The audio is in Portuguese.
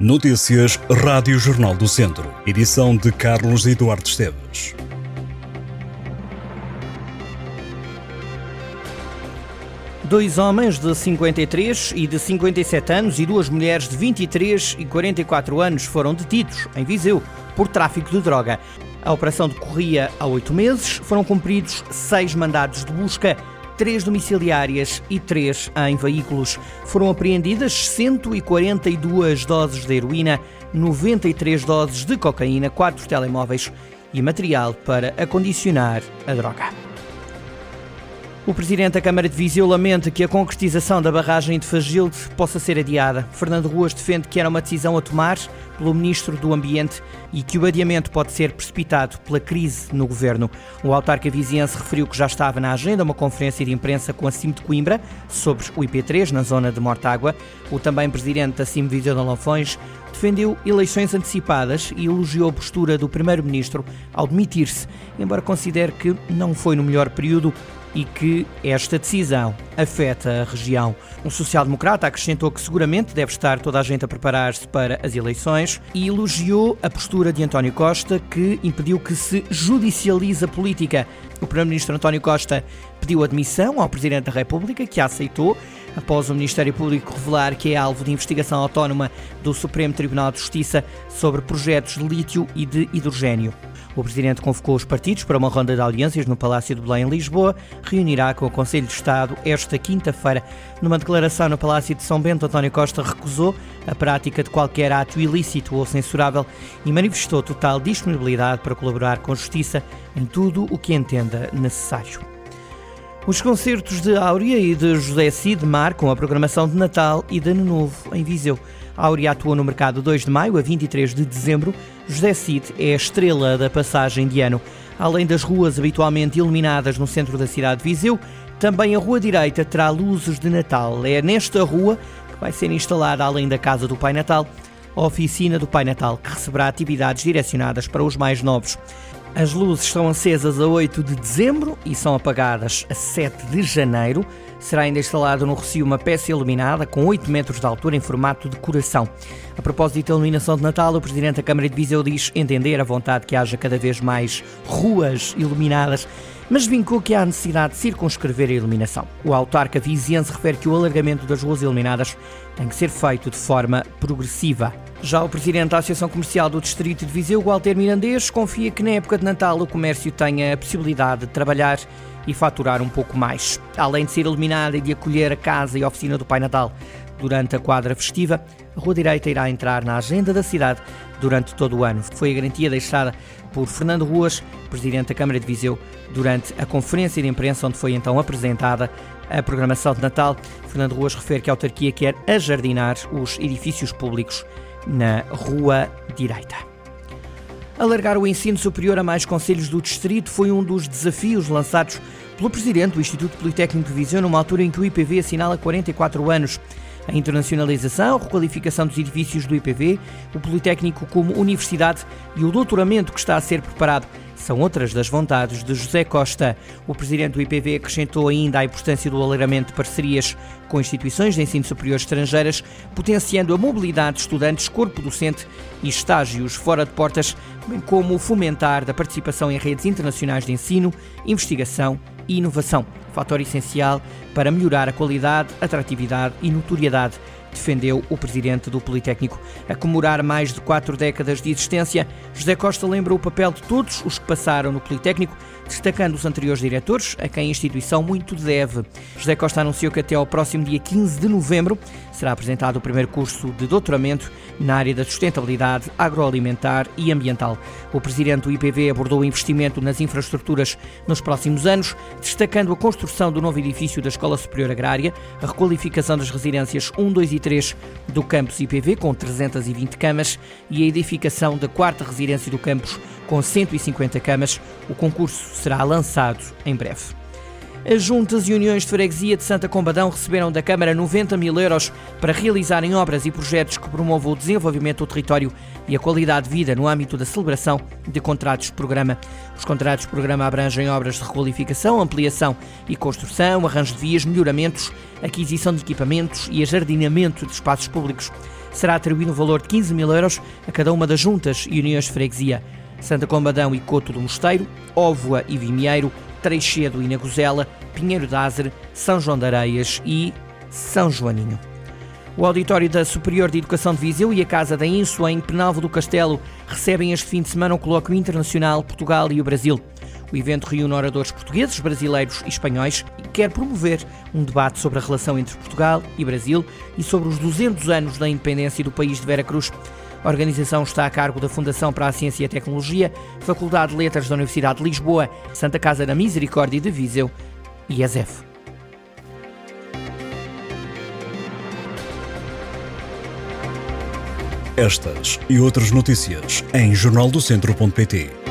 Notícias Rádio Jornal do Centro. Edição de Carlos Eduardo Esteves. Dois homens de 53 e de 57 anos e duas mulheres de 23 e 44 anos foram detidos em Viseu por tráfico de droga. A operação decorria há oito meses, foram cumpridos seis mandados de busca três domiciliárias e três em veículos. Foram apreendidas 142 doses de heroína, 93 doses de cocaína, quatro telemóveis e material para acondicionar a droga. O presidente da Câmara de Viseu lamenta que a concretização da barragem de Fagilde possa ser adiada. Fernando Ruas defende que era uma decisão a tomar pelo Ministro do Ambiente e que o adiamento pode ser precipitado pela crise no governo. O autarca viziense referiu que já estava na agenda uma conferência de imprensa com a CIM de Coimbra sobre o IP3 na zona de Mortágua. O também presidente da CIM Viseu de Lanfões defendeu eleições antecipadas e elogiou a postura do primeiro-ministro ao demitir-se, embora considere que não foi no melhor período e que esta decisão afeta a região. Um social-democrata acrescentou que seguramente deve estar toda a gente a preparar-se para as eleições e elogiou a postura de António Costa, que impediu que se judicialize a política. O primeiro-ministro António Costa pediu admissão ao Presidente da República, que a aceitou, após o Ministério Público revelar que é alvo de investigação autónoma do Supremo Tribunal de Justiça sobre projetos de lítio e de hidrogênio. O Presidente convocou os partidos para uma ronda de audiências no Palácio de Belém, em Lisboa. Reunirá com o Conselho de Estado esta quinta-feira. Numa declaração no Palácio de São Bento, António Costa recusou a prática de qualquer ato ilícito ou censurável e manifestou total disponibilidade para colaborar com a Justiça em tudo o que entenda necessário. Os concertos de Áurea e de José Cid marcam a programação de Natal e de Ano Novo em Viseu. Áurea atuou no mercado 2 de maio a 23 de dezembro. José Cid é a estrela da passagem de ano. Além das ruas habitualmente iluminadas no centro da cidade de Viseu, também a rua direita terá luzes de Natal. É nesta rua que vai ser instalada, além da Casa do Pai Natal, a oficina do Pai Natal, que receberá atividades direcionadas para os mais novos. As luzes estão acesas a 8 de dezembro e são apagadas a 7 de janeiro. Será ainda instalado no Recio uma peça iluminada com 8 metros de altura em formato de coração. A propósito da iluminação de Natal, o Presidente da Câmara de Viseu diz entender a vontade que haja cada vez mais ruas iluminadas mas vincou que há necessidade de circunscrever a iluminação. O autarca viziense refere que o alargamento das ruas iluminadas tem que ser feito de forma progressiva. Já o presidente da Associação Comercial do Distrito de Viseu, Walter Mirandês, confia que na época de Natal o comércio tenha a possibilidade de trabalhar e faturar um pouco mais. Além de ser iluminada e de acolher a casa e a oficina do Pai Natal durante a quadra festiva, a Rua Direita irá entrar na agenda da cidade durante todo o ano. Foi a garantia deixada por Fernando Ruas, presidente da Câmara de Viseu, durante a conferência de imprensa onde foi então apresentada a programação de Natal. Fernando Ruas refere que a autarquia quer ajardinar os edifícios públicos na Rua Direita. Alargar o ensino superior a mais conselhos do distrito foi um dos desafios lançados pelo presidente do Instituto Politécnico de Viseu numa altura em que o IPV assinala 44 anos. A internacionalização, requalificação dos edifícios do IPV, o Politécnico como universidade e o doutoramento que está a ser preparado são outras das vontades de José Costa. O presidente do IPV acrescentou ainda a importância do alargamento de parcerias com instituições de ensino superior estrangeiras, potenciando a mobilidade de estudantes, corpo docente e estágios fora de portas, bem como o fomentar da participação em redes internacionais de ensino, investigação e inovação, fator essencial para melhorar a qualidade, atratividade e notoriedade defendeu o presidente do Politécnico. A comemorar mais de quatro décadas de existência, José Costa lembra o papel de todos os que passaram no Politécnico, destacando os anteriores diretores, a quem a instituição muito deve. José Costa anunciou que até ao próximo dia 15 de novembro será apresentado o primeiro curso de doutoramento na área da sustentabilidade agroalimentar e ambiental. O presidente do IPV abordou o investimento nas infraestruturas nos próximos anos, destacando a construção do novo edifício da Escola Superior Agrária, a requalificação das residências 1, 2 e 3 do campus IPV, com 320 camas, e a edificação da quarta residência do campus, com 150 camas. O concurso será lançado em breve. As juntas e uniões de freguesia de Santa Combadão receberam da Câmara 90 mil euros para realizarem obras e projetos que promovam o desenvolvimento do território e a qualidade de vida no âmbito da celebração de contratos de programa. Os contratos de programa abrangem obras de requalificação, ampliação e construção, arranjo de vias, melhoramentos, aquisição de equipamentos e ajardinamento de espaços públicos. será atribuído um valor de 15 mil euros a cada uma das juntas e uniões de freguesia. Santa Combadão e Coto do Mosteiro, Óvoa e Vimieiro, Treixedo e Nagozela, Pinheiro d'Azer, São João de Areias e São Joaninho. O Auditório da Superior de Educação de Viseu e a Casa da Inso, em Penalvo do Castelo, recebem este fim de semana um colóquio internacional Portugal e o Brasil. O evento reúne oradores portugueses, brasileiros e espanhóis e quer promover um debate sobre a relação entre Portugal e Brasil e sobre os 200 anos da independência do país de Veracruz. A organização está a cargo da Fundação para a Ciência e a Tecnologia, Faculdade de Letras da Universidade de Lisboa, Santa Casa da Misericórdia de Viseu e a ZEF. Estas e outras notícias em jornaldocentro.pt.